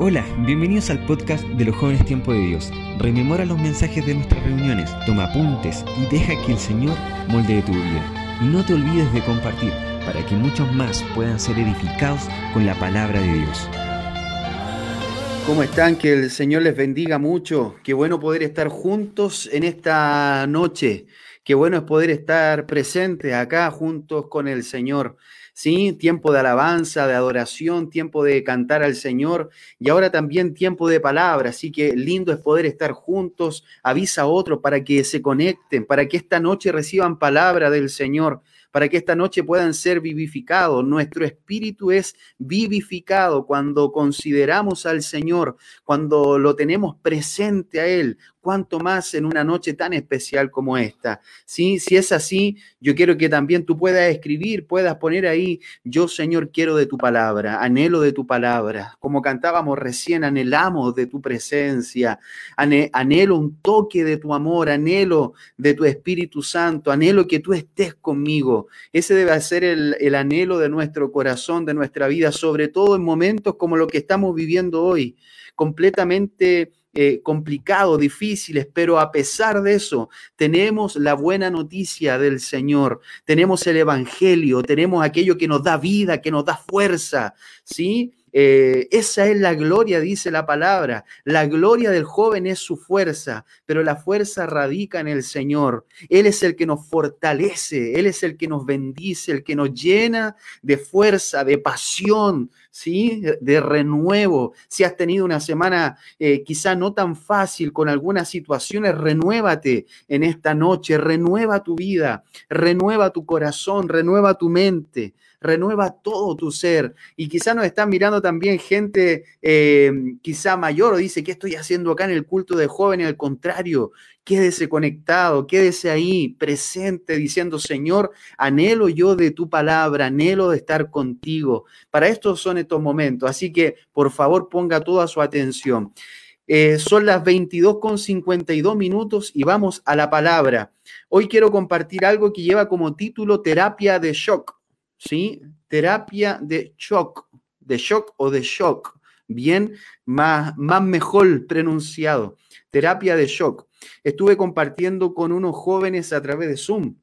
Hola, bienvenidos al podcast de los jóvenes Tiempo de Dios. Rememora los mensajes de nuestras reuniones, toma apuntes y deja que el Señor moldee tu vida. Y no te olvides de compartir para que muchos más puedan ser edificados con la palabra de Dios. ¿Cómo están? Que el Señor les bendiga mucho. Qué bueno poder estar juntos en esta noche. Qué bueno es poder estar presentes acá juntos con el Señor. ¿Sí? Tiempo de alabanza, de adoración, tiempo de cantar al Señor y ahora también tiempo de palabra. Así que lindo es poder estar juntos. Avisa a otro para que se conecten, para que esta noche reciban palabra del Señor para que esta noche puedan ser vivificados. Nuestro espíritu es vivificado cuando consideramos al Señor, cuando lo tenemos presente a Él, cuanto más en una noche tan especial como esta. ¿Sí? Si es así, yo quiero que también tú puedas escribir, puedas poner ahí, yo Señor quiero de tu palabra, anhelo de tu palabra. Como cantábamos recién, anhelamos de tu presencia, anhelo un toque de tu amor, anhelo de tu Espíritu Santo, anhelo que tú estés conmigo. Ese debe ser el, el anhelo de nuestro corazón, de nuestra vida, sobre todo en momentos como lo que estamos viviendo hoy, completamente eh, complicados, difíciles, pero a pesar de eso, tenemos la buena noticia del Señor, tenemos el Evangelio, tenemos aquello que nos da vida, que nos da fuerza, ¿sí? Eh, esa es la gloria, dice la palabra. La gloria del joven es su fuerza, pero la fuerza radica en el Señor. Él es el que nos fortalece, Él es el que nos bendice, el que nos llena de fuerza, de pasión, ¿sí? De renuevo. Si has tenido una semana eh, quizá no tan fácil con algunas situaciones, renuévate en esta noche, renueva tu vida, renueva tu corazón, renueva tu mente renueva todo tu ser. Y quizá nos están mirando también gente eh, quizá mayor o dice, ¿qué estoy haciendo acá en el culto de jóvenes? Al contrario, quédese conectado, quédese ahí presente diciendo, Señor, anhelo yo de tu palabra, anhelo de estar contigo. Para esto son estos momentos. Así que, por favor, ponga toda su atención. Eh, son las 22 con 52 minutos y vamos a la palabra. Hoy quiero compartir algo que lleva como título terapia de shock. ¿Sí? Terapia de shock, de shock o de shock, bien, más, más mejor pronunciado, terapia de shock. Estuve compartiendo con unos jóvenes a través de Zoom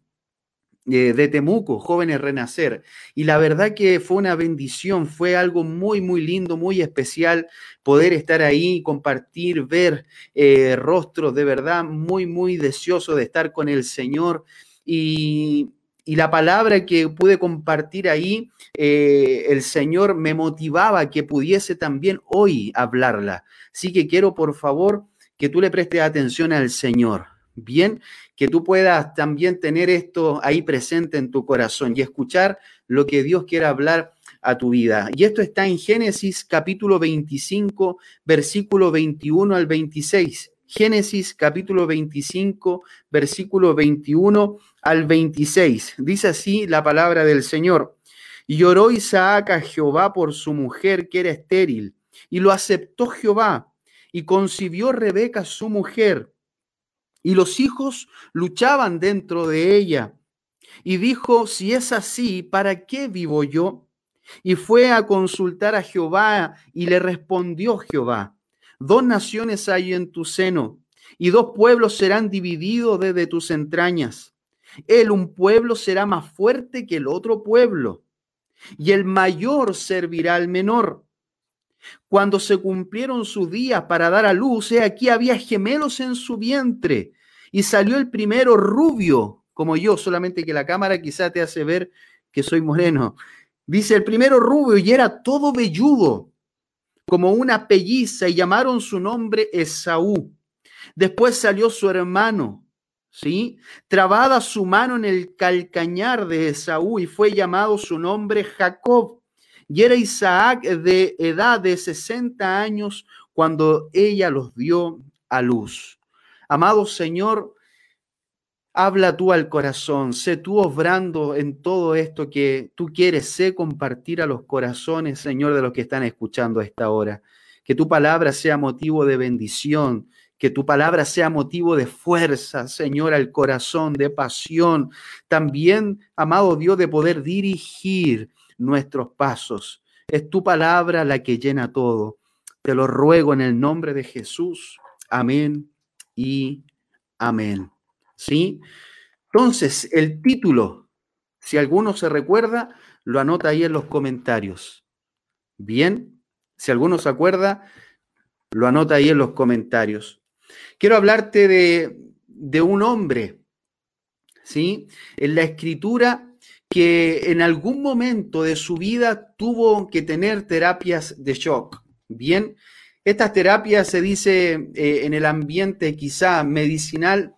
eh, de Temuco, Jóvenes Renacer. Y la verdad que fue una bendición, fue algo muy, muy lindo, muy especial poder estar ahí, compartir, ver eh, rostros de verdad muy, muy deseoso de estar con el Señor. Y, y la palabra que pude compartir ahí, eh, el Señor me motivaba que pudiese también hoy hablarla. Así que quiero, por favor, que tú le prestes atención al Señor. Bien, que tú puedas también tener esto ahí presente en tu corazón y escuchar lo que Dios quiere hablar a tu vida. Y esto está en Génesis capítulo 25, versículo 21 al 26. Génesis capítulo 25, versículo 21 al 26. Dice así la palabra del Señor. Y lloró Isaac a Jehová por su mujer que era estéril, y lo aceptó Jehová, y concibió Rebeca su mujer, y los hijos luchaban dentro de ella. Y dijo, si es así, ¿para qué vivo yo? Y fue a consultar a Jehová, y le respondió Jehová, Dos naciones hay en tu seno, y dos pueblos serán divididos desde tus entrañas. Él, un pueblo, será más fuerte que el otro pueblo, y el mayor servirá al menor. Cuando se cumplieron sus días para dar a luz, he aquí había gemelos en su vientre, y salió el primero rubio, como yo, solamente que la cámara quizá te hace ver que soy moreno. Dice el primero rubio y era todo velludo como una pelliza y llamaron su nombre Esaú. Después salió su hermano, ¿sí? Trabada su mano en el calcañar de Esaú y fue llamado su nombre Jacob. Y era Isaac de edad de 60 años cuando ella los dio a luz. Amado Señor, Habla tú al corazón, sé tú obrando en todo esto que tú quieres, sé compartir a los corazones, Señor, de los que están escuchando a esta hora. Que tu palabra sea motivo de bendición, que tu palabra sea motivo de fuerza, Señor, al corazón, de pasión. También, amado Dios, de poder dirigir nuestros pasos. Es tu palabra la que llena todo. Te lo ruego en el nombre de Jesús. Amén y amén. ¿Sí? Entonces, el título, si alguno se recuerda, lo anota ahí en los comentarios. Bien, si alguno se acuerda, lo anota ahí en los comentarios. Quiero hablarte de, de un hombre, ¿sí? En la escritura que en algún momento de su vida tuvo que tener terapias de shock. Bien, estas terapias se dice eh, en el ambiente quizá medicinal,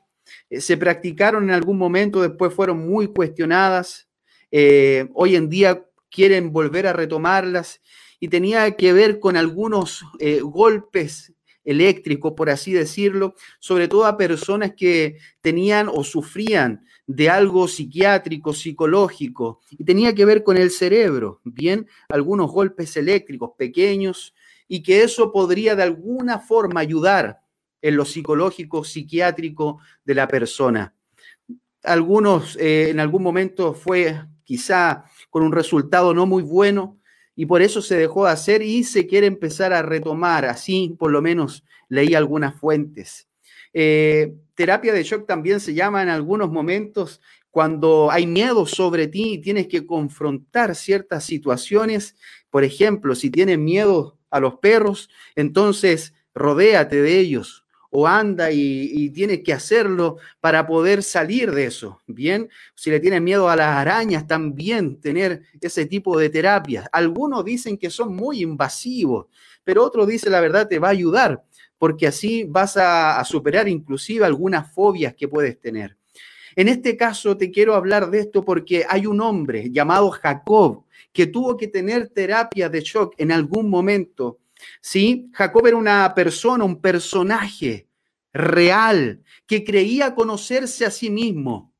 eh, se practicaron en algún momento, después fueron muy cuestionadas. Eh, hoy en día quieren volver a retomarlas y tenía que ver con algunos golpes eléctricos, por así decirlo, sobre todo a personas que tenían o sufrían de algo psiquiátrico, psicológico, y tenía que ver con el cerebro, bien, algunos golpes eléctricos pequeños, y que eso podría de alguna forma ayudar en lo psicológico, psiquiátrico de la persona. Algunos eh, en algún momento fue quizá con un resultado no muy bueno y por eso se dejó de hacer y se quiere empezar a retomar. Así por lo menos leí algunas fuentes. Eh, terapia de shock también se llama en algunos momentos cuando hay miedo sobre ti y tienes que confrontar ciertas situaciones. Por ejemplo, si tienes miedo a los perros, entonces rodéate de ellos o anda y, tienes que hacerlo para poder salir de eso. Bien, si le tienes miedo a las arañas, también tener ese tipo de terapias. Algunos dicen que son muy invasivos, pero otros dicen la verdad te va a ayudar, porque así vas a superar inclusive algunas fobias que puedes tener. En este caso te quiero hablar de esto porque hay un hombre llamado Jacob que tuvo que tener terapia de shock en algún momento. ¿Sí? Jacob era una persona, un personaje real que creía conocerse a sí mismo.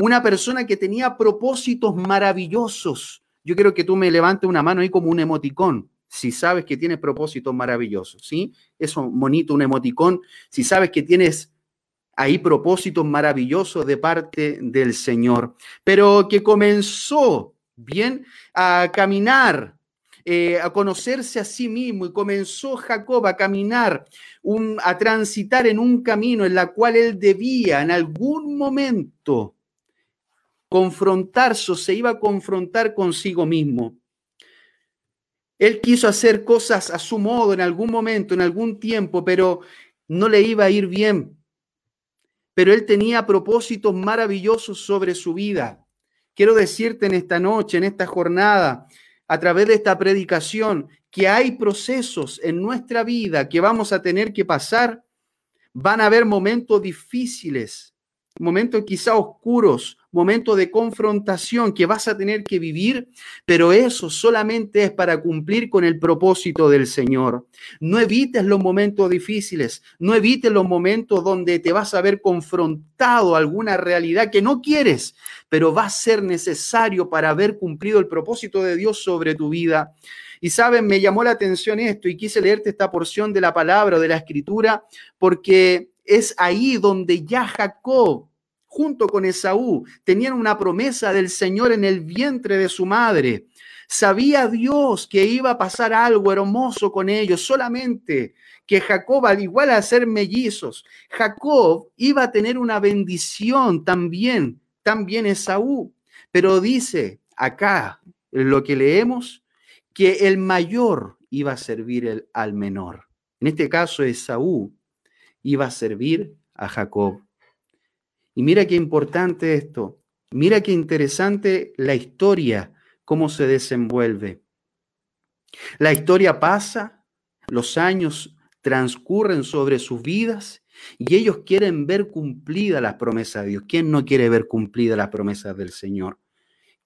Una persona que tenía propósitos maravillosos. Yo quiero que tú me levantes una mano ahí como un emoticón si sabes que tienes propósitos maravillosos, ¿sí? Eso, bonito, un emoticón, si sabes que tienes ahí propósitos maravillosos de parte del Señor, pero que comenzó bien a caminar, eh, a conocerse a sí mismo y comenzó Jacob a caminar, a transitar en un camino en la cual él debía en algún momento confrontarse se iba a confrontar consigo mismo. Él quiso hacer cosas a su modo en algún momento, en algún tiempo, pero no le iba a ir bien. Pero él tenía propósitos maravillosos sobre su vida. Quiero decirte en esta noche, en esta jornada, a través de esta predicación, que hay procesos en nuestra vida que vamos a tener que pasar. Van a haber momentos difíciles, momentos quizá oscuros, momento de confrontación que vas a tener que vivir, pero eso solamente es para cumplir con el propósito del Señor. No evites los momentos difíciles, no evites los momentos donde te vas a ver confrontado a alguna realidad que no quieres, pero va a ser necesario para haber cumplido el propósito de Dios sobre tu vida. Y saben, me llamó la atención esto y quise leerte esta porción de la palabra o de la escritura porque es ahí donde ya Jacob junto con Esaú, tenían una promesa del Señor en el vientre de su madre. Sabía Dios que iba a pasar algo hermoso con ellos, solamente que Jacob, al igual a ser mellizos, Jacob iba a tener una bendición también, también Esaú. Pero dice acá, lo que leemos, que el mayor iba a servir al menor. En este caso, Esaú iba a servir a Jacob. Y mira qué importante esto, mira qué interesante la historia, cómo se desenvuelve. La historia pasa, los años transcurren sobre sus vidas y ellos quieren ver cumplida la promesa de Dios. ¿Quién no quiere ver cumplida la promesa del Señor?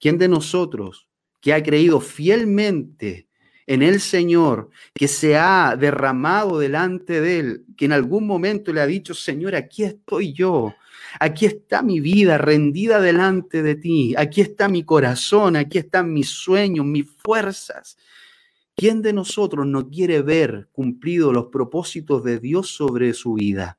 ¿Quién de nosotros que ha creído fielmente en el Señor, que se ha derramado delante de Él, que en algún momento le ha dicho, Señor, aquí estoy yo, Aquí está mi vida rendida delante de ti. Aquí está mi corazón, aquí están mis sueños, mis fuerzas. ¿Quién de nosotros no quiere ver cumplidos los propósitos de Dios sobre su vida?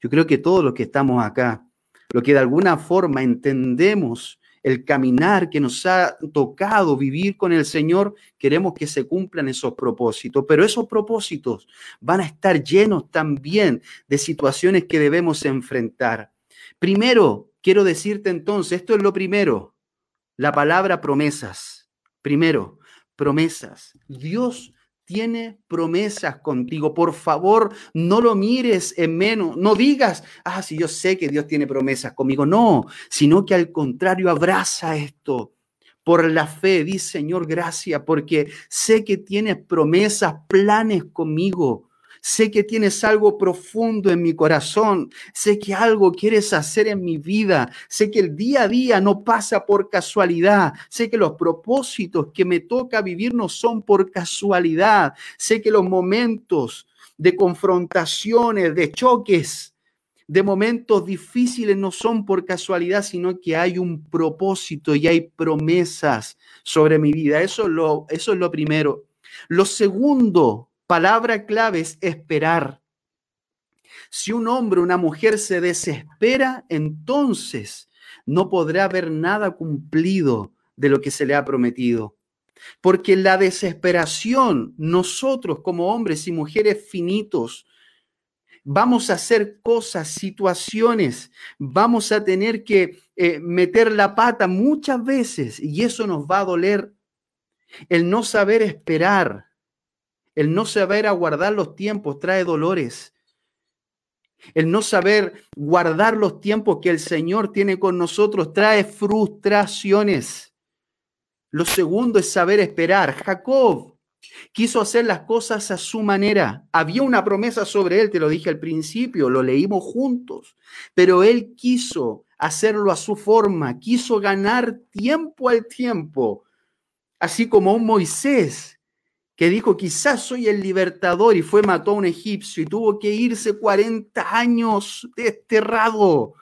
Yo creo que todos los que estamos acá, lo que de alguna forma entendemos el caminar que nos ha tocado vivir con el Señor, queremos que se cumplan esos propósitos, pero esos propósitos van a estar llenos también de situaciones que debemos enfrentar. Primero, quiero decirte entonces, esto es lo primero, la palabra promesas. Primero, promesas. Dios tiene promesas contigo. Por favor, no lo mires en menos. No digas, ah, si yo sé que Dios tiene promesas conmigo. No, sino que al contrario, abraza esto. Por la fe, di Señor, gracias, porque sé que tienes promesas, planes conmigo. Sé que tienes algo profundo en mi corazón. Sé que algo quieres hacer en mi vida. Sé que el día a día no pasa por casualidad. Sé que los propósitos que me toca vivir no son por casualidad. Sé que los momentos de confrontaciones, de choques, de momentos difíciles no son por casualidad, sino que hay un propósito y hay promesas sobre mi vida. Eso es lo, eso es lo primero. Lo segundo Palabra clave es esperar. Si un hombre o una mujer se desespera, entonces no podrá ver nada cumplido de lo que se le ha prometido. Porque la desesperación, nosotros como hombres y mujeres finitos, vamos a hacer cosas, situaciones, vamos a tener que eh, meter la pata muchas veces y eso nos va a doler. El no saber esperar, el no saber aguardar los tiempos trae dolores. El no saber guardar los tiempos que el Señor tiene con nosotros trae frustraciones. Lo segundo es saber esperar. Jacob quiso hacer las cosas a su manera. Había una promesa sobre él, te lo dije al principio, lo leímos juntos, pero él quiso hacerlo a su forma, quiso ganar tiempo al tiempo, así como un Moisés que dijo, quizás soy el libertador y fue, mató a un egipcio y tuvo que irse 40 años desterrado.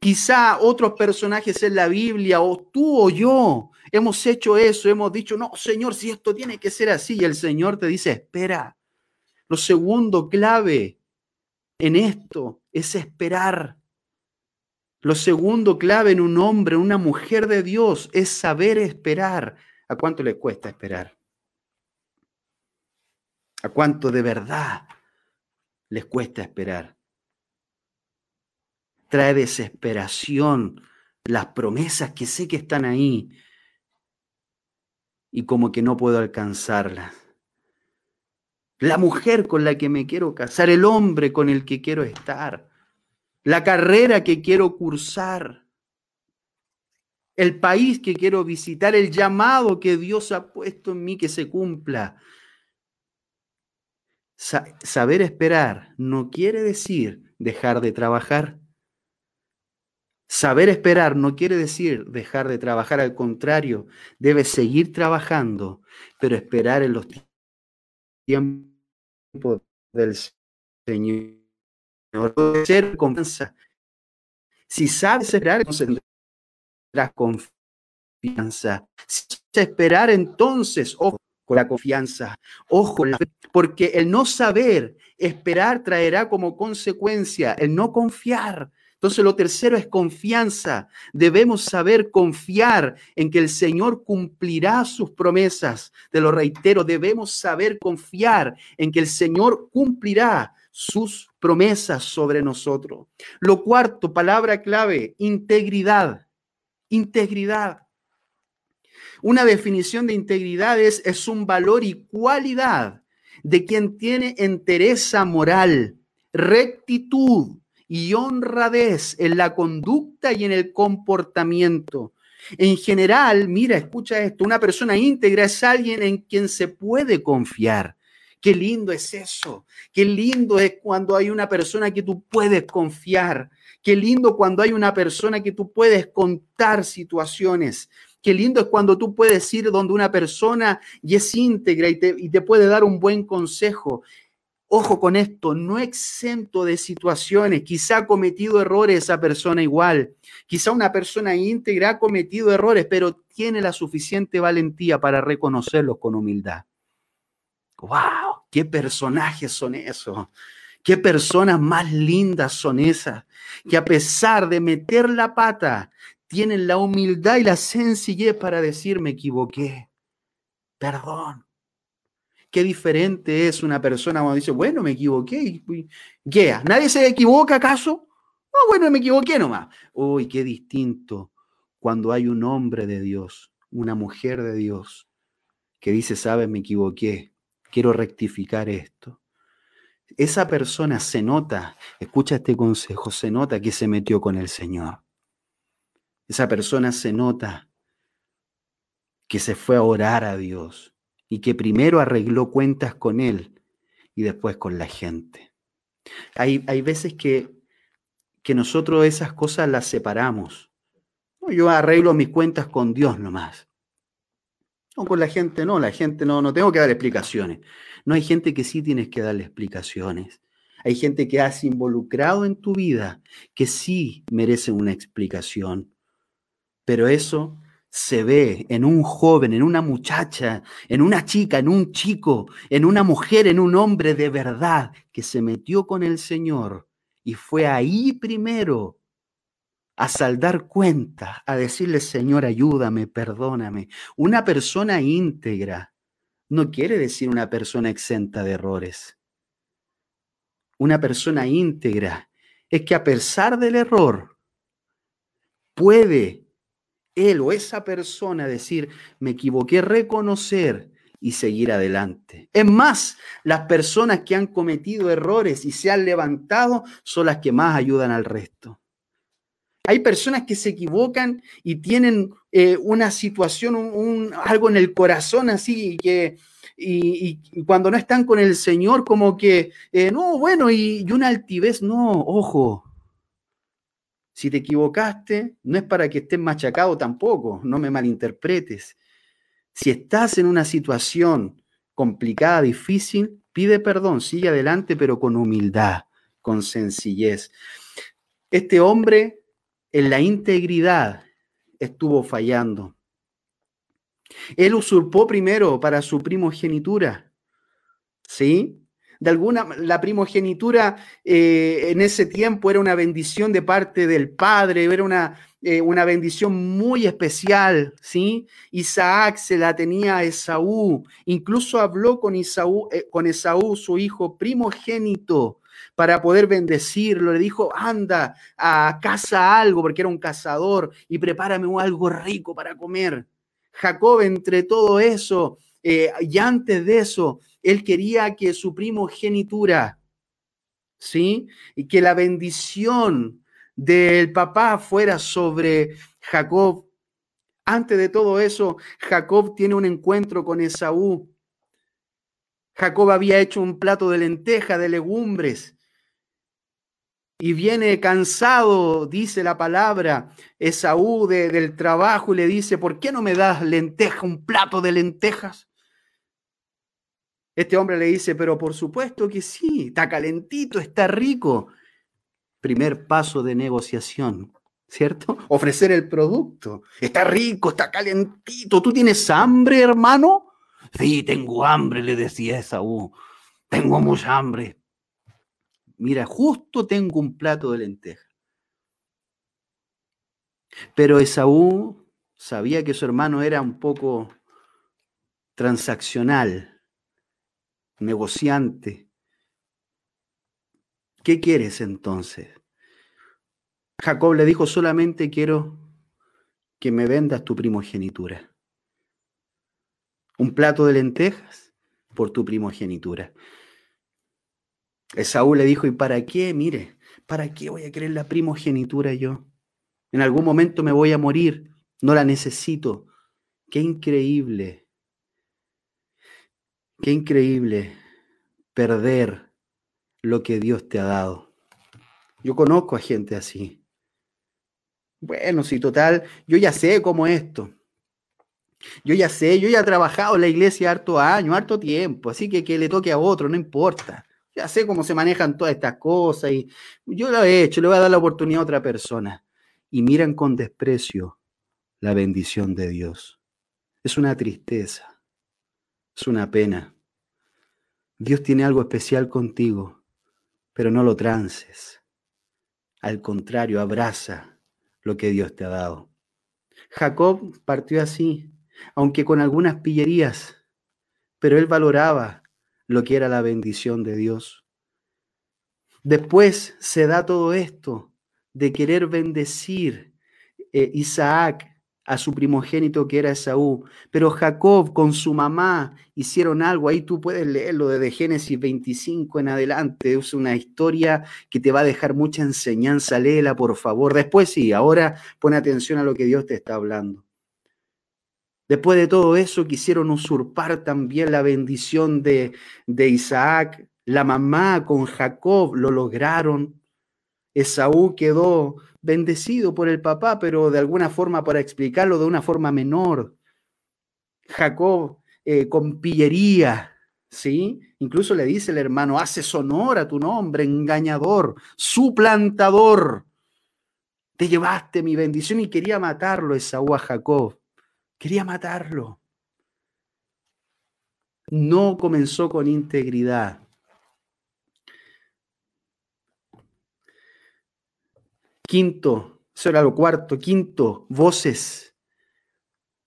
Quizá otros personajes en la Biblia, o tú o yo, hemos hecho eso, hemos dicho, no, Señor, si esto tiene que ser así, y el Señor te dice, espera. Lo segundo clave en esto es esperar. Lo segundo clave en un hombre, una mujer de Dios, es saber esperar. ¿A cuánto le cuesta esperar? ¿A cuánto de verdad les cuesta esperar? Trae desesperación las promesas que sé que están ahí y como que no puedo alcanzarlas. La mujer con la que me quiero casar, el hombre con el que quiero estar, la carrera que quiero cursar, el país que quiero visitar, el llamado que Dios ha puesto en mí que se cumpla saber esperar no quiere decir dejar de trabajar. Saber esperar no quiere decir dejar de trabajar, al contrario, debe seguir trabajando, pero esperar en los tiempos del Señor. Ser confianza. Si sabes esperar, entonces tendrás confianza. Si sabes esperar, entonces, ojo, la confianza. Ojo, porque el no saber esperar traerá como consecuencia el no confiar. Entonces lo tercero es confianza. Debemos saber confiar en que el Señor cumplirá sus promesas. Te lo reitero, debemos saber confiar en que el Señor cumplirá sus promesas sobre nosotros. Lo cuarto, palabra clave, integridad. Integridad. Una definición de integridad es, es un valor y cualidad de quien tiene entereza moral, rectitud y honradez en la conducta y en el comportamiento. En general, mira, escucha esto, una persona íntegra es alguien en quien se puede confiar. Qué lindo es eso. Qué lindo es cuando hay una persona que tú puedes confiar. Qué lindo cuando hay una persona que tú puedes contar situaciones. Qué lindo es cuando tú puedes ir donde una persona y es íntegra y te, puede dar un buen consejo. Ojo con esto, no exento de situaciones. Quizá ha cometido errores esa persona igual. Quizá una persona íntegra ha cometido errores, pero tiene la suficiente valentía para reconocerlos con humildad. ¡Wow! ¿Qué personajes son esos? ¿Qué personas más lindas son esas? Que a pesar de meter la pata, tienen la humildad y la sencillez para decir me equivoqué, perdón. Qué diferente es una persona cuando dice, bueno, me equivoqué. ¿Qué? ¿Nadie se equivoca acaso? No, bueno, me equivoqué nomás. Uy, qué distinto cuando hay un hombre de Dios, una mujer de Dios, que dice, sabes, me equivoqué, quiero rectificar esto. Esa persona se nota, escucha este consejo, se nota que se metió con el Señor. Esa persona se nota que se fue a orar a Dios y que primero arregló cuentas con Él y después con la gente. Hay, hay veces que, que nosotros esas cosas las separamos. Yo arreglo mis cuentas con Dios nomás. No, con la gente no, la gente no, no tengo que dar explicaciones. No hay gente que sí tienes que darle explicaciones. Hay gente que has involucrado en tu vida que sí merece una explicación. Pero eso se ve en un joven, en una muchacha, en una chica, en un chico, en una mujer, en un hombre de verdad que se metió con el Señor y fue ahí primero a saldar cuenta, a decirle, Señor, ayúdame, perdóname. Una persona íntegra no quiere decir una persona exenta de errores. Una persona íntegra es que a pesar del error, puede él o esa persona decir, me equivoqué, reconocer y seguir adelante. Es más, las personas que han cometido errores y se han levantado son las que más ayudan al resto. Hay personas que se equivocan y tienen eh, una situación, un, algo en el corazón así, que, y, cuando no están con el Señor, como que, eh, no, bueno, y, y una altivez, no, ojo, si te equivocaste, no es para que estés machacado tampoco, no me malinterpretes. Si estás en una situación complicada, difícil, pide perdón, sigue adelante, pero con humildad, con sencillez. Este hombre en la integridad estuvo fallando. Él usurpó primero para su primogenitura, ¿sí? De alguna, la primogenitura eh, en ese tiempo era una bendición de parte del Padre, era una, eh, una bendición muy especial, ¿sí? Isaac se la tenía a Esaú, incluso habló con eh, con Esaú, su hijo primogénito, para poder bendecirlo. Le dijo, anda a casa algo, porque era un cazador, y prepárame algo rico para comer. Jacob, entre todo eso, y antes de eso, él quería que su primogenitura, ¿sí? Y que la bendición del papá fuera sobre Jacob. Antes de todo eso, Jacob tiene un encuentro con Esaú. Jacob había hecho un plato de lenteja, de legumbres, y viene cansado, dice la palabra, Esaú del trabajo y le dice, ¿por qué no me das lenteja, un plato de lentejas? Este hombre le dice, pero por supuesto que sí, está calentito, está rico. Primer paso de negociación, ¿cierto? Ofrecer el producto. Está rico, está calentito. ¿Tú tienes hambre, hermano? Sí, tengo hambre, le decía Esaú. Tengo mucha hambre. Mira, justo tengo un plato de lenteja. Pero Esaú sabía que su hermano era un poco transaccional negociante. ¿Qué quieres entonces? Jacob le dijo, solamente quiero que me vendas tu primogenitura. Un plato de lentejas por tu primogenitura. Esaú le dijo, ¿y para qué? Mire, ¿para qué voy a querer la primogenitura yo? En algún momento me voy a morir, no la necesito. Qué increíble Qué increíble perder lo que Dios te ha dado. Yo conozco a gente así. Bueno, si total, yo ya sé cómo es esto. Yo ya sé, yo ya he trabajado en la iglesia harto año, harto tiempo, así que que le toque a otro, no importa. Ya sé cómo se manejan todas estas cosas y yo lo he hecho, le voy a dar la oportunidad a otra persona. Y miran con desprecio la bendición de Dios. Es una tristeza. Es una pena. Dios tiene algo especial contigo, pero no lo trances. Al contrario, abraza lo que Dios te ha dado. Jacob partió así, aunque con algunas pillerías, pero él valoraba lo que era la bendición de Dios. Después se da todo esto de querer bendecir eh, Isaac a su primogénito que era Esaú. Pero Jacob con su mamá hicieron algo. Ahí tú puedes leerlo desde Génesis 25 en adelante. Es una historia que te va a dejar mucha enseñanza. Léela, por favor. Después sí, ahora pone atención a lo que Dios te está hablando. Después de todo eso, quisieron usurpar también la bendición de, de Isaac. La mamá con Jacob lo lograron. Esaú quedó bendecido por el papá, pero de alguna forma, para explicarlo de una forma menor. Jacob eh, con pillería, ¿sí? Incluso le dice el hermano, hace honor a tu nombre, engañador, suplantador. Te llevaste mi bendición y quería matarlo Esaú a Jacob. Quería matarlo. No comenzó con integridad. Quinto, eso era lo cuarto. Quinto, voces.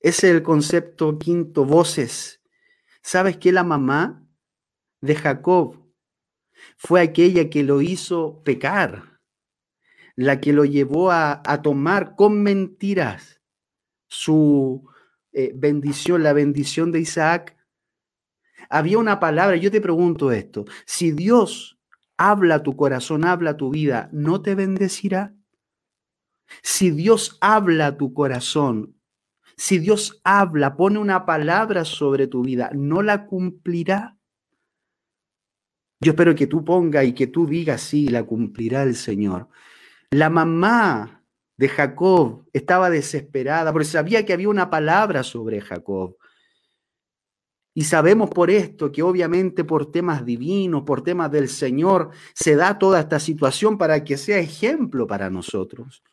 Ese es el concepto quinto, voces. ¿Sabes que la mamá de Jacob fue aquella que lo hizo pecar? La que lo llevó a, tomar con mentiras su eh, bendición, la bendición de Isaac. Había una palabra, yo te pregunto esto, si Dios habla tu corazón, habla tu vida, ¿no te bendecirá? Si Dios habla a tu corazón, si Dios habla, pone una palabra sobre tu vida, ¿no la cumplirá? Yo espero que tú pongas y que tú digas, sí, la cumplirá el Señor. La mamá de Jacob estaba desesperada porque sabía que había una palabra sobre Jacob. Y sabemos por esto que obviamente por temas divinos, por temas del Señor, se da toda esta situación para que sea ejemplo para nosotros.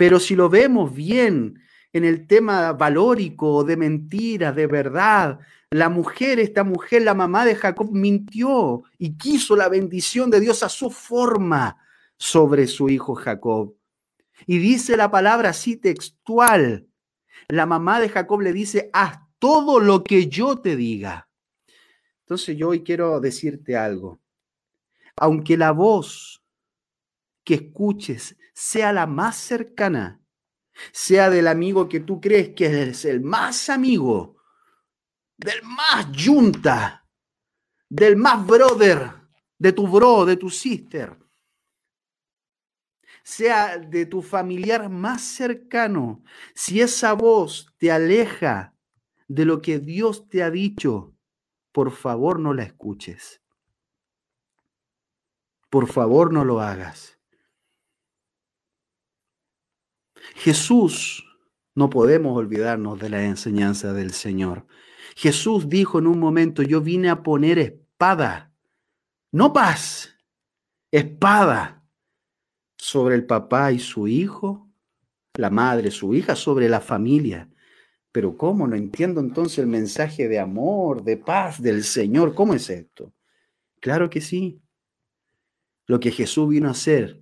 Pero si lo vemos bien en el tema valórico, de mentiras, de verdad, la mujer, esta mujer, la mamá de Jacob, mintió y quiso la bendición de Dios a su forma sobre su hijo Jacob. Y dice la palabra así textual. La mamá de Jacob le dice, haz todo lo que yo te diga. Entonces yo hoy quiero decirte algo. Aunque la voz que escuches sea la más cercana, sea del amigo que tú crees que es el más amigo, del más junta, del más brother, de tu bro, de tu sister, sea de tu familiar más cercano, si esa voz te aleja de lo que Dios te ha dicho, por favor no la escuches. Por favor no lo hagas. Jesús, no podemos olvidarnos de la enseñanza del Señor. Jesús dijo en un momento, yo vine a poner espada, no paz, espada sobre el papá y su hijo, la madre, su hija, sobre la familia. Pero ¿cómo? No entiendo entonces el mensaje de amor, de paz del Señor. ¿Cómo es esto? Claro que sí. Lo que Jesús vino a hacer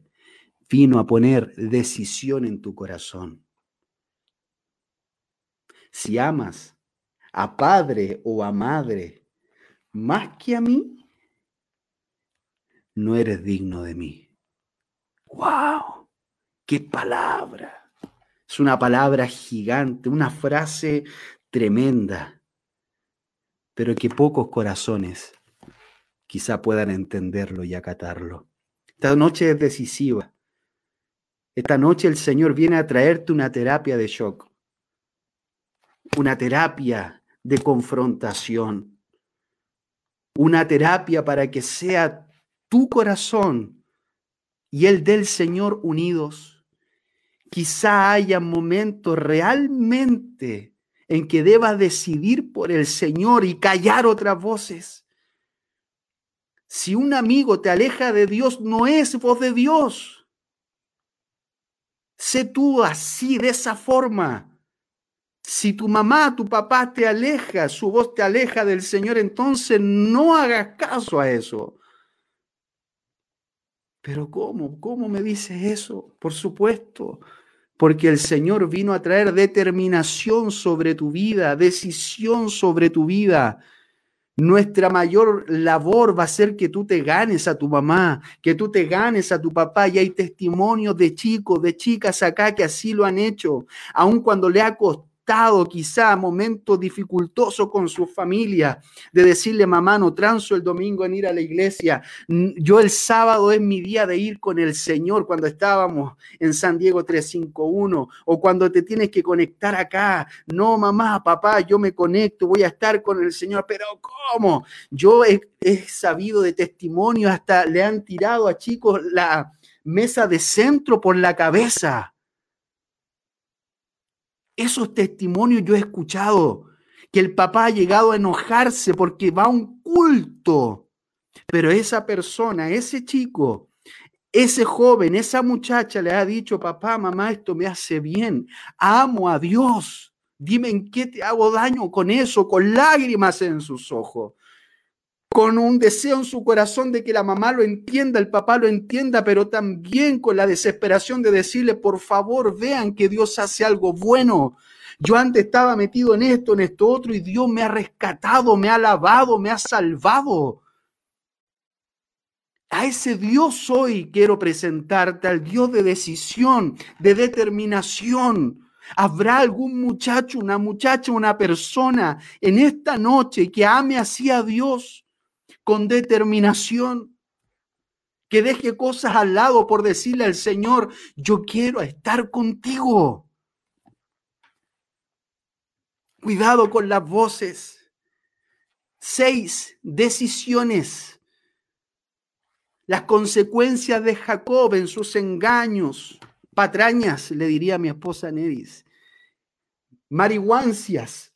vino a poner decisión en tu corazón. Si amas a padre o a madre más que a mí, no eres digno de mí. ¡Wow! ¡Qué palabra! Es una palabra gigante, una frase tremenda, pero que pocos corazones quizá puedan entenderlo y acatarlo. Esta noche es decisiva. Esta noche el Señor viene a traerte una terapia de shock, una terapia de confrontación, una terapia para que sea tu corazón y el del Señor unidos. Quizá haya momentos realmente en que debas decidir por el Señor y callar otras voces. Si un amigo te aleja de Dios, no es voz de Dios. Sé tú así, de esa forma. Si tu mamá, tu papá te aleja, su voz te aleja del Señor, entonces no hagas caso a eso. Pero ¿cómo? ¿Cómo me dices eso? Por supuesto. porque el Señor vino a traer determinación sobre tu vida, decisión sobre tu vida. Nuestra mayor labor va a ser que tú te ganes a tu mamá, que tú te ganes a tu papá. Y hay testimonios de chicos, de chicas acá que así lo han hecho, aun cuando le ha costado quizá momentos dificultosos con su familia, de decirle, mamá, no transo el domingo en ir a la iglesia. Yo el sábado es mi día de ir con el Señor cuando estábamos en San Diego 351 o cuando te tienes que conectar acá. No, mamá, papá, yo me conecto, voy a estar con el Señor, pero ¿cómo? Yo he, he sabido de testimonio, hasta le han tirado a chicos la mesa de centro por la cabeza esos testimonios yo he escuchado, que el papá ha llegado a enojarse porque va a un culto, pero esa persona, ese chico, ese joven, esa muchacha le ha dicho, papá, mamá, esto me hace bien, amo a Dios, dime en qué te hago daño con eso, con lágrimas en sus ojos con un deseo en su corazón de que la mamá lo entienda, el papá lo entienda, pero también con la desesperación de decirle, por favor, vean que Dios hace algo bueno. Yo antes estaba metido en esto, en esto otro, y Dios me ha rescatado, me ha lavado, me ha salvado. A ese Dios hoy quiero presentarte, al Dios de decisión, de determinación. ¿Habrá algún muchacho, una muchacha, una persona en esta noche que ame así a Dios? Con determinación, que deje cosas al lado por decirle al Señor, yo quiero estar contigo. Cuidado con las voces. Seis decisiones. Las consecuencias de Jacob en sus engaños, patrañas, le diría a mi esposa Nedis, marihuancias,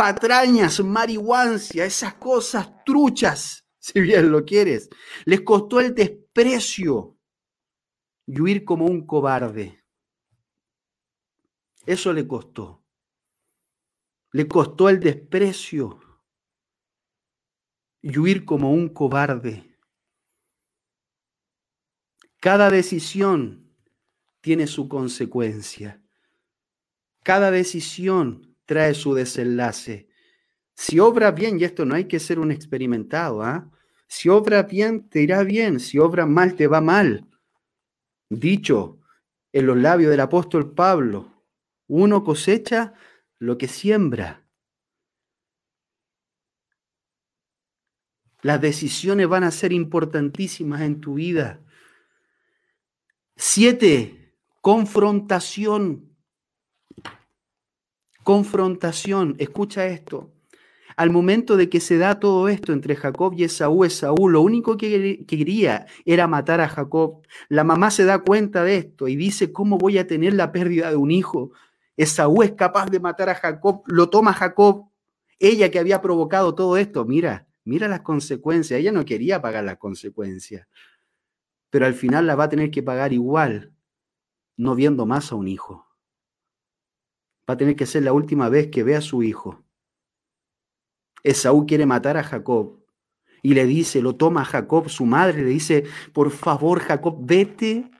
patrañas, marihuancia, esas cosas truchas, si bien lo quieres. Les costó el desprecio y huir como un cobarde. Eso le costó. Le costó el desprecio y huir como un cobarde. Cada decisión tiene su consecuencia. Cada decisión trae su desenlace. Si obra bien, y esto no hay que ser un experimentado, ¿ah? Si obra bien, te irá bien, si obra mal, te va mal. Dicho en los labios del apóstol Pablo, uno cosecha lo que siembra. Las decisiones van a ser importantísimas en tu vida. Siete, confrontación confrontación. Escucha esto. Al momento de que se da todo esto entre Jacob y Esaú, Esaú lo único que quería era matar a Jacob. La mamá se da cuenta de esto y dice, ¿cómo voy a tener la pérdida de un hijo? Esaú es capaz de matar a Jacob, lo toma Jacob, ella que había provocado todo esto. Mira, mira las consecuencias. Ella no quería pagar las consecuencias, pero al final la va a tener que pagar igual, no viendo más a un hijo va a tener que ser la última vez que ve a su hijo. Esaú quiere matar a Jacob y le dice, lo toma a Jacob, su madre le dice, por favor Jacob, vete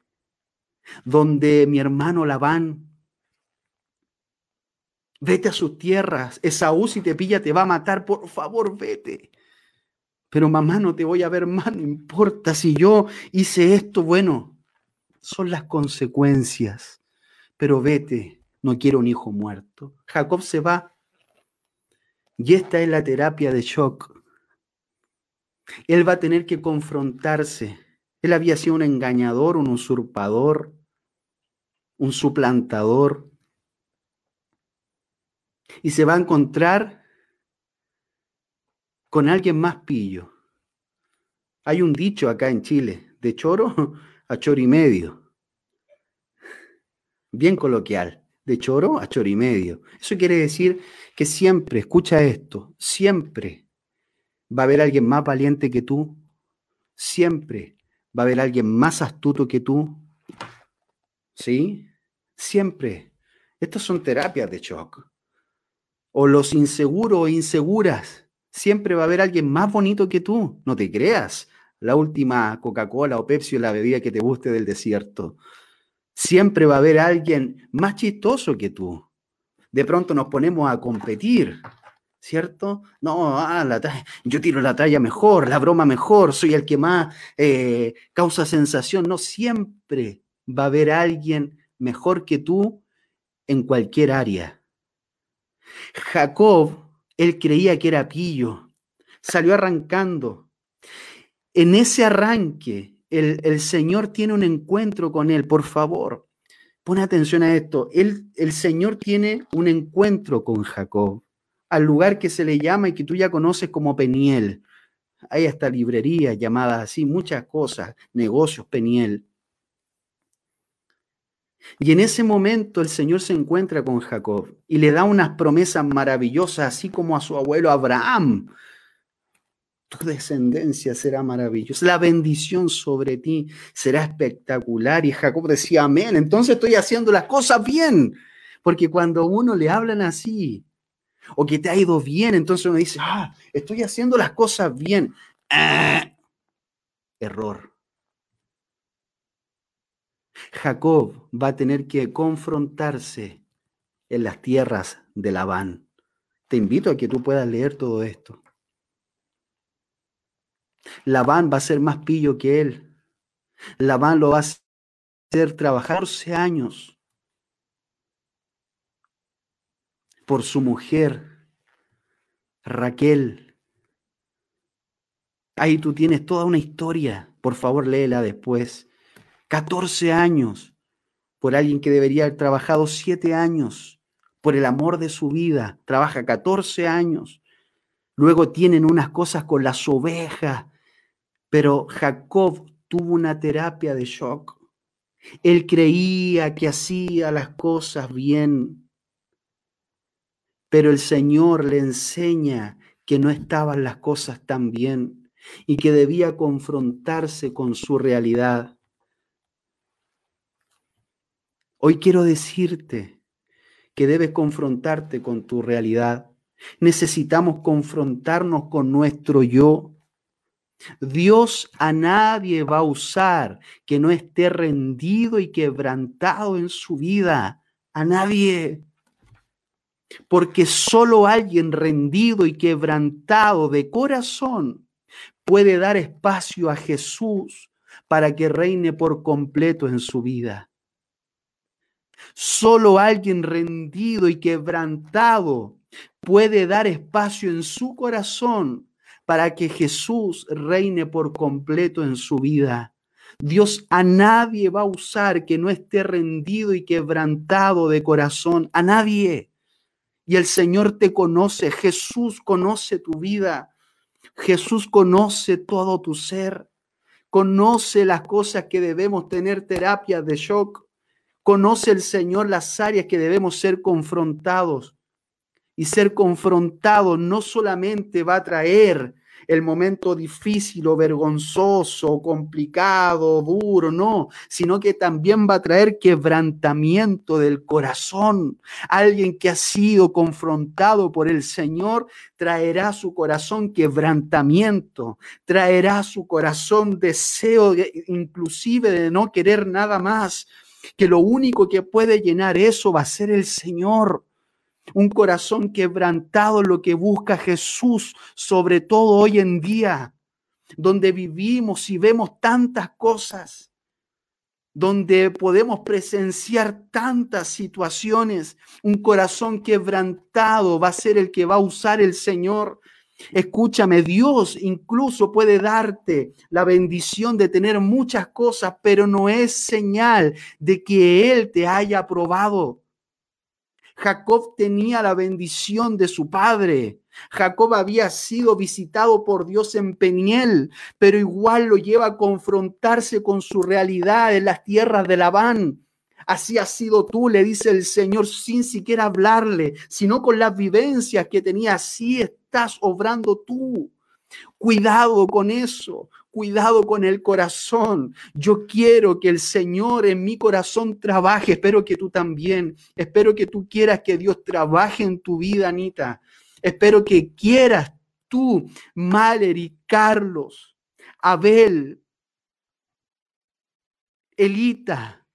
donde mi hermano Labán. Vete a sus tierras. Esaú si te pilla te va a matar, por favor vete. Pero mamá, no te voy a ver más, no importa si yo hice esto, bueno, son las consecuencias, pero vete no quiero un hijo muerto. Jacob se va. Y esta es la terapia de shock. Él va a tener que confrontarse. Él había sido un engañador, un usurpador, un suplantador. Y se va a encontrar con alguien más pillo. Hay un dicho acá en Chile, de choro a choro y medio. Bien coloquial de choro a choro y medio. Eso quiere decir que siempre, escucha esto, siempre va a haber alguien más valiente que tú, siempre va a haber alguien más astuto que tú, ¿sí? Siempre. Estas son terapias de shock. O los inseguros o inseguras. Siempre va a haber alguien más bonito que tú. No te creas. La última Coca-Cola o Pepsi o la bebida que te guste del desierto. Siempre va a haber alguien más chistoso que tú. De pronto nos ponemos a competir, ¿cierto? No, ah, yo tiro la talla mejor, la broma mejor, soy el que más eh, causa sensación. No, siempre va a haber alguien mejor que tú en cualquier área. Jacob, él creía que era pillo, salió arrancando. En ese arranque, el, Señor tiene un encuentro con él, por favor. Pon atención a esto. El, el Señor tiene un encuentro con Jacob, al lugar que se le llama y que tú ya conoces como Peniel. Hay hasta librerías llamadas así, muchas cosas, negocios, Peniel. Y en ese momento el Señor se encuentra con Jacob y le da unas promesas maravillosas, así como a su abuelo Abraham. Tu descendencia será maravillosa, la bendición sobre ti será espectacular. Y Jacob decía, amén, entonces estoy haciendo las cosas bien. Porque cuando uno le hablan así, o que te ha ido bien, entonces uno dice, ah, estoy haciendo las cosas bien. Ah, error. Jacob va a tener que confrontarse en las tierras de Labán. Te invito a que tú puedas leer todo esto. Labán va a ser más pillo que él. Labán lo va a hacer trabajar 12 años por su mujer, Raquel. Ahí tú tienes toda una historia. Por favor, léela después. 14 años por alguien que debería haber trabajado 7 años por el amor de su vida. Trabaja 14 años. Luego tienen unas cosas con las ovejas. Pero Jacob tuvo una terapia de shock. Él creía que hacía las cosas bien. Pero el Señor le enseña que no estaban las cosas tan bien y que debía confrontarse con su realidad. Hoy quiero decirte que debes confrontarte con tu realidad. Necesitamos confrontarnos con nuestro yo. Dios a nadie va a usar que no esté rendido y quebrantado en su vida. A nadie. Porque solo alguien rendido y quebrantado de corazón puede dar espacio a Jesús para que reine por completo en su vida. Solo alguien rendido y quebrantado puede dar espacio en su corazón para que Jesús reine por completo en su vida. Dios a nadie va a usar que no esté rendido y quebrantado de corazón, a nadie. Y el Señor te conoce, Jesús conoce tu vida, Jesús conoce todo tu ser, conoce las cosas que debemos tener terapias de shock, Conoce el Señor las áreas que debemos ser confrontados. Y ser confrontado no solamente va a traer el momento difícil o vergonzoso, complicado, duro, no, sino que también va a traer quebrantamiento del corazón. Alguien que ha sido confrontado por el Señor traerá su corazón quebrantamiento, traerá su corazón deseo inclusive de no querer nada más que lo único que puede llenar eso va a ser el Señor. Un corazón quebrantado, lo que busca Jesús, sobre todo hoy en día, donde vivimos y vemos tantas cosas, donde podemos presenciar tantas situaciones. Un corazón quebrantado va a ser el que va a usar el Señor Escúchame, Dios incluso puede darte la bendición de tener muchas cosas, pero no es señal de que Él te haya aprobado. Jacob tenía la bendición de su padre. Jacob había sido visitado por Dios en Peniel, pero igual lo lleva a confrontarse con su realidad en las tierras de Labán. Así has sido tú, le dice el Señor, sin siquiera hablarle, sino con las vivencias que tenía. Así estás obrando tú. Cuidado con eso, cuidado con el corazón. Yo quiero que el Señor en mi corazón trabaje. Espero que tú también. Espero que tú quieras que Dios trabaje en tu vida, Anita. Espero que quieras tú, Malery, Carlos, Abel, Elita,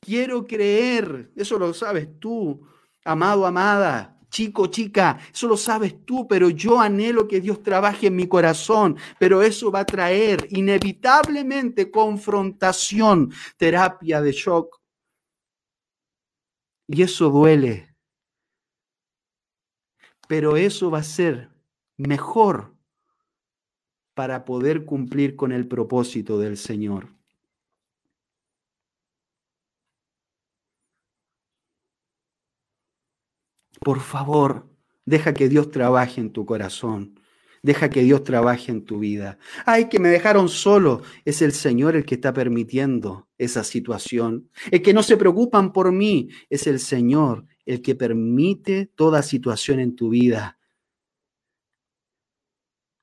quiero creer. Eso lo sabes tú, amado, amada chico, chica, eso lo sabes tú, pero yo anhelo que Dios trabaje en mi corazón, pero eso va a traer inevitablemente confrontación, terapia de shock. Y eso duele. Pero eso va a ser mejor para poder cumplir con el propósito del Señor. Por favor, deja que Dios trabaje en tu corazón. Deja que Dios trabaje en tu vida. Ay, que me dejaron solo. Es el Señor el que está permitiendo esa situación. El que no se preocupan por mí. Es el Señor el que permite toda situación en tu vida.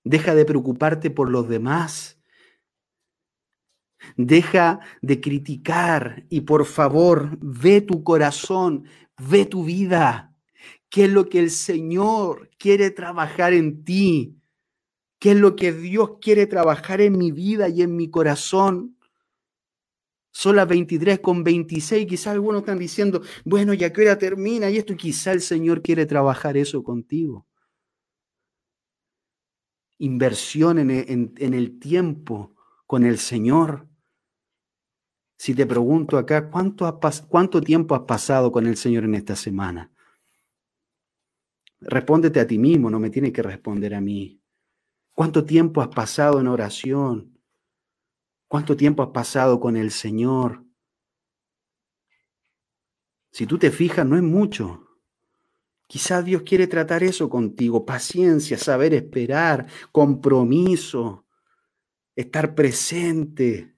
Deja de preocuparte por los demás. Deja de criticar y por favor ve tu corazón, ve tu vida. ¿Qué es lo que el Señor quiere trabajar en ti? ¿Qué es lo que Dios quiere trabajar en mi vida y en mi corazón? Son las 23 con 26. Quizás algunos están diciendo, bueno, ya que hora termina y esto, quizá el Señor quiere trabajar eso contigo. Inversión en, en el tiempo con el Señor. Si te pregunto acá, ¿cuánto, ¿cuánto tiempo has pasado con el Señor en esta semana? Respóndete a ti mismo, no me tienes que responder a mí. ¿Cuánto tiempo has pasado en oración? ¿Cuánto tiempo has pasado con el Señor? Si tú te fijas, no es mucho. Quizás Dios quiere tratar eso contigo, paciencia, saber esperar, compromiso, estar presente.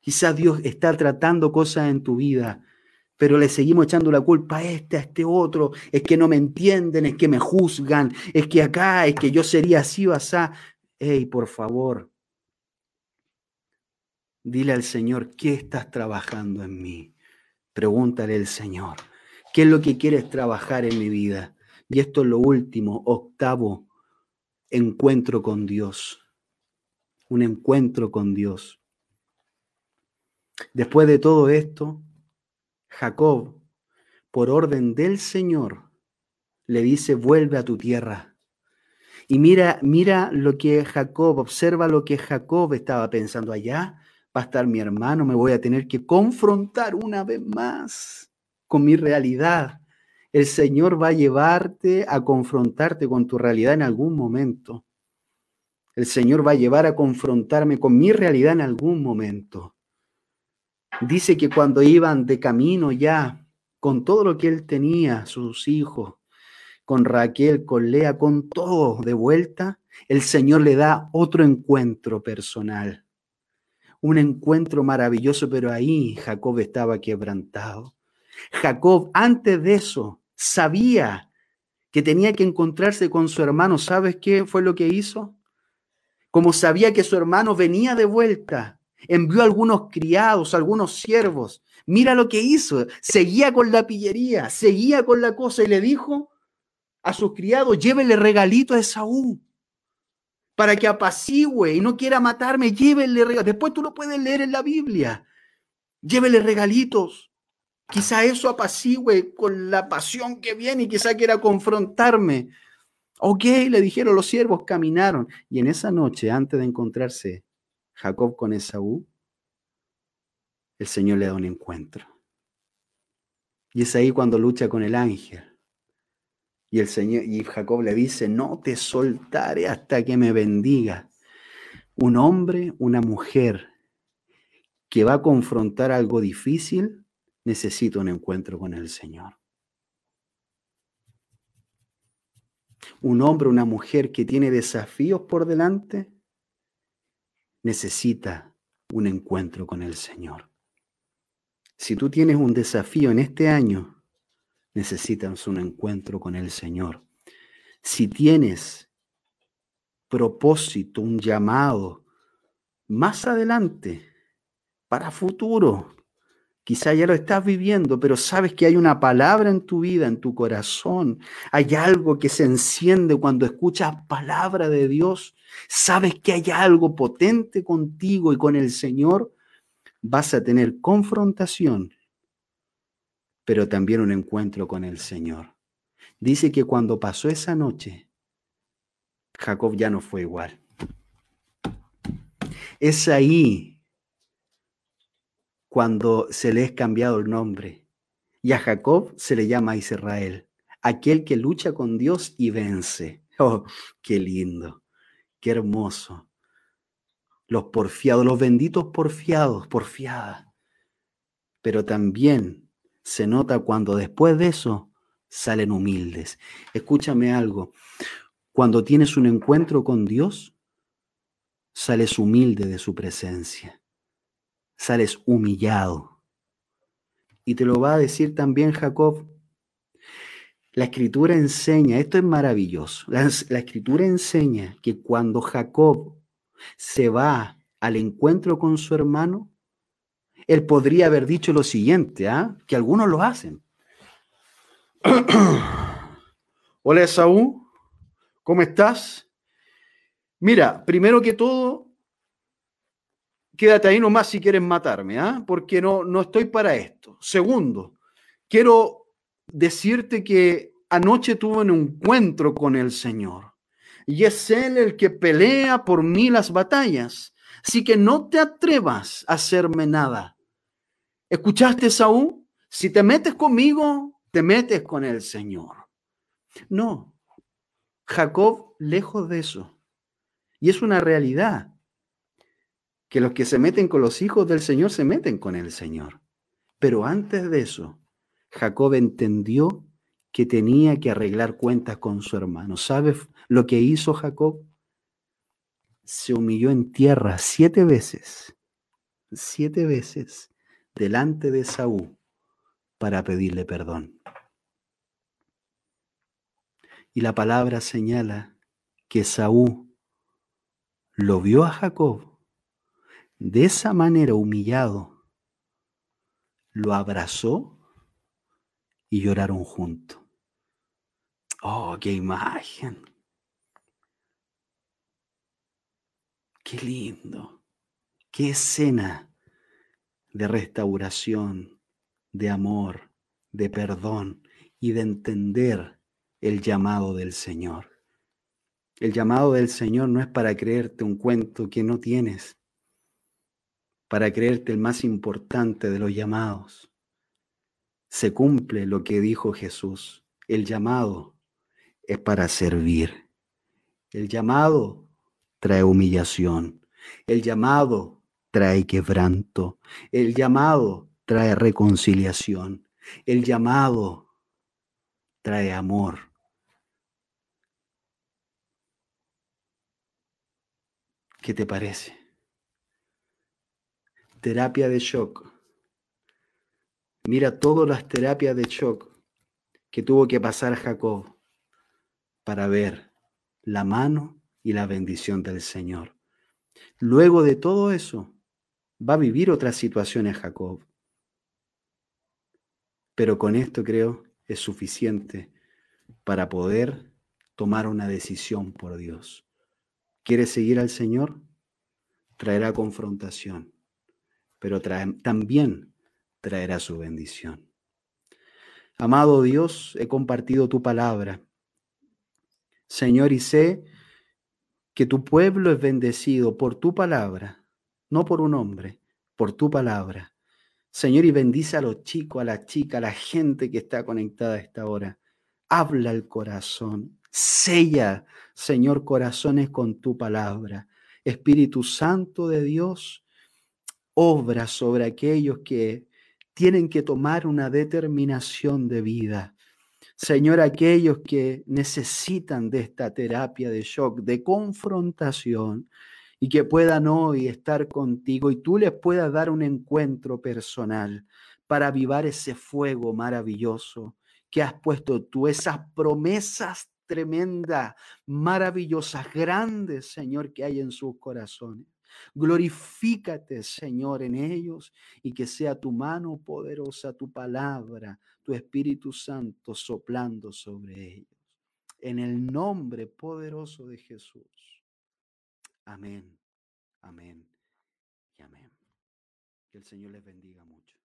Quizás Dios está tratando cosas en tu vida pero le seguimos echando la culpa a este, a este otro, es que no me entienden, es que me juzgan, es que acá, es que yo sería así o así. Ey, por favor, dile al Señor, ¿qué estás trabajando en mí? Pregúntale al Señor, ¿qué es lo que quieres trabajar en mi vida? Y esto es lo último, octavo, encuentro con Dios. Un encuentro con Dios. Después de todo esto, Jacob, por orden del Señor, le dice, vuelve a tu tierra. Y mira, mira lo que Jacob, observa lo que Jacob estaba pensando allá. Va a estar mi hermano, me voy a tener que confrontar una vez más con mi realidad. El Señor va a llevarte a confrontarte con tu realidad en algún momento. El Señor va a llevar a confrontarme con mi realidad en algún momento. Dice que cuando iban de camino ya, con todo lo que él tenía, sus hijos, con Raquel, con Lea, con todo de vuelta, el Señor le da otro encuentro personal. Un encuentro maravilloso, pero ahí Jacob estaba quebrantado. Jacob, antes de eso, sabía que tenía que encontrarse con su hermano. ¿Sabes qué fue lo que hizo? Como sabía que su hermano venía de vuelta, envió algunos criados, algunos siervos. Mira lo que hizo. Seguía con la pillería, seguía con la cosa y le dijo a sus criados, llévele regalito a Esaú para que apacigüe y no quiera matarme, llévele regalitos. Después tú lo puedes leer en la Biblia. Llévele regalitos. Quizá eso apacigüe con la pasión que viene y quizá quiera confrontarme. Ok, le dijeron los siervos, caminaron. Y en esa noche, antes de encontrarse Jacob con Esaú, el Señor le da un encuentro. Y es ahí cuando lucha con el ángel. Y el Señor y Jacob le dice, "No te soltaré hasta que me bendiga." Un hombre, una mujer que va a confrontar algo difícil, necesita un encuentro con el Señor. Un hombre, una mujer que tiene desafíos por delante, necesita un encuentro con el Señor. Si tú tienes un desafío en este año, necesitas un encuentro con el Señor. Si tienes propósito, un llamado, más adelante, para futuro, Quizá ya lo estás viviendo, pero sabes que hay una palabra en tu vida, en tu corazón. Hay algo que se enciende cuando escuchas palabra de Dios. Sabes que hay algo potente contigo y con el Señor. Vas a tener confrontación pero también un encuentro con el Señor. Dice que cuando pasó esa noche, Jacob ya no fue igual. Es ahí cuando se le es cambiado el nombre y a Jacob se le llama Israel, aquel que lucha con Dios y vence. Oh, qué lindo, qué hermoso. Los porfiados, los benditos porfiados, porfiadas. Pero también se nota cuando después de eso salen humildes. Escúchame algo, cuando tienes un encuentro con Dios, sales humilde de su presencia, sales humillado. Y te lo va a decir también Jacob. La escritura enseña, esto es maravilloso, la, escritura enseña que cuando Jacob se va al encuentro con su hermano, él podría haber dicho lo siguiente, ¿ah? que algunos lo hacen. Hola Esaú, ¿cómo estás? Mira, primero que todo, quédate ahí nomás si quieres matarme, ¿ah? porque no, no estoy para esto. Segundo, quiero decirte que anoche tuve un encuentro con el Señor y es Él el que pelea por mí las batallas. Así que no te atrevas a hacerme nada. ¿Escuchaste, Saúl? Si te metes conmigo, te metes con el Señor. No, Jacob lejos de eso. Y es una realidad que los que se meten con los hijos del Señor se meten con el Señor. Pero antes de eso, Jacob entendió que tenía que arreglar cuentas con su hermano. ¿Sabes lo que hizo Jacob? Se humilló en tierra siete veces, siete veces delante de Saúl para pedirle perdón. Y la palabra señala que Saúl lo vio a Jacob de esa manera humillado, lo abrazó y lloraron juntos. Oh, qué imagen. Qué lindo. Qué escena de restauración, de amor, de perdón y de entender el llamado del Señor. El llamado del Señor no es para creerte un cuento que no tienes, para creerte el más importante de los llamados. Se cumple lo que dijo Jesús. El llamado es para servir. El llamado trae humillación. El llamado trae quebranto. El llamado trae reconciliación. El llamado trae amor. ¿Qué te parece? Terapia de shock. Mira todas las terapias de shock que tuvo que pasar Jacob para ver la mano y la bendición del Señor. Luego de todo eso, va a vivir otras situaciones Jacob. Pero con esto creo es suficiente para poder tomar una decisión por Dios. ¿Quieres seguir al Señor? Traerá confrontación, pero también traerá su bendición. Amado Dios, he compartido tu palabra. Señor, y sé que tu pueblo es bendecido por tu palabra, no por un hombre, por tu palabra. Señor, y bendice a los chicos, a la chica, a la gente que está conectada a esta hora. Habla el corazón, Sella, Señor, corazones con tu palabra. Espíritu Santo de Dios, obra sobre aquellos que tienen que tomar una determinación de vida. Señor, aquellos que necesitan de esta terapia de shock, de confrontación, y que puedan hoy estar contigo y tú les puedas dar un encuentro personal para avivar ese fuego maravilloso que has puesto tú, esas promesas tremenda, maravillosas, grandes, Señor, que hay en sus corazones. Glorifícate, Señor, en ellos y que sea tu mano poderosa, tu palabra, tu Espíritu Santo soplando sobre ellos. En el nombre poderoso de Jesús. Amén, amén y amén. Que el Señor les bendiga mucho.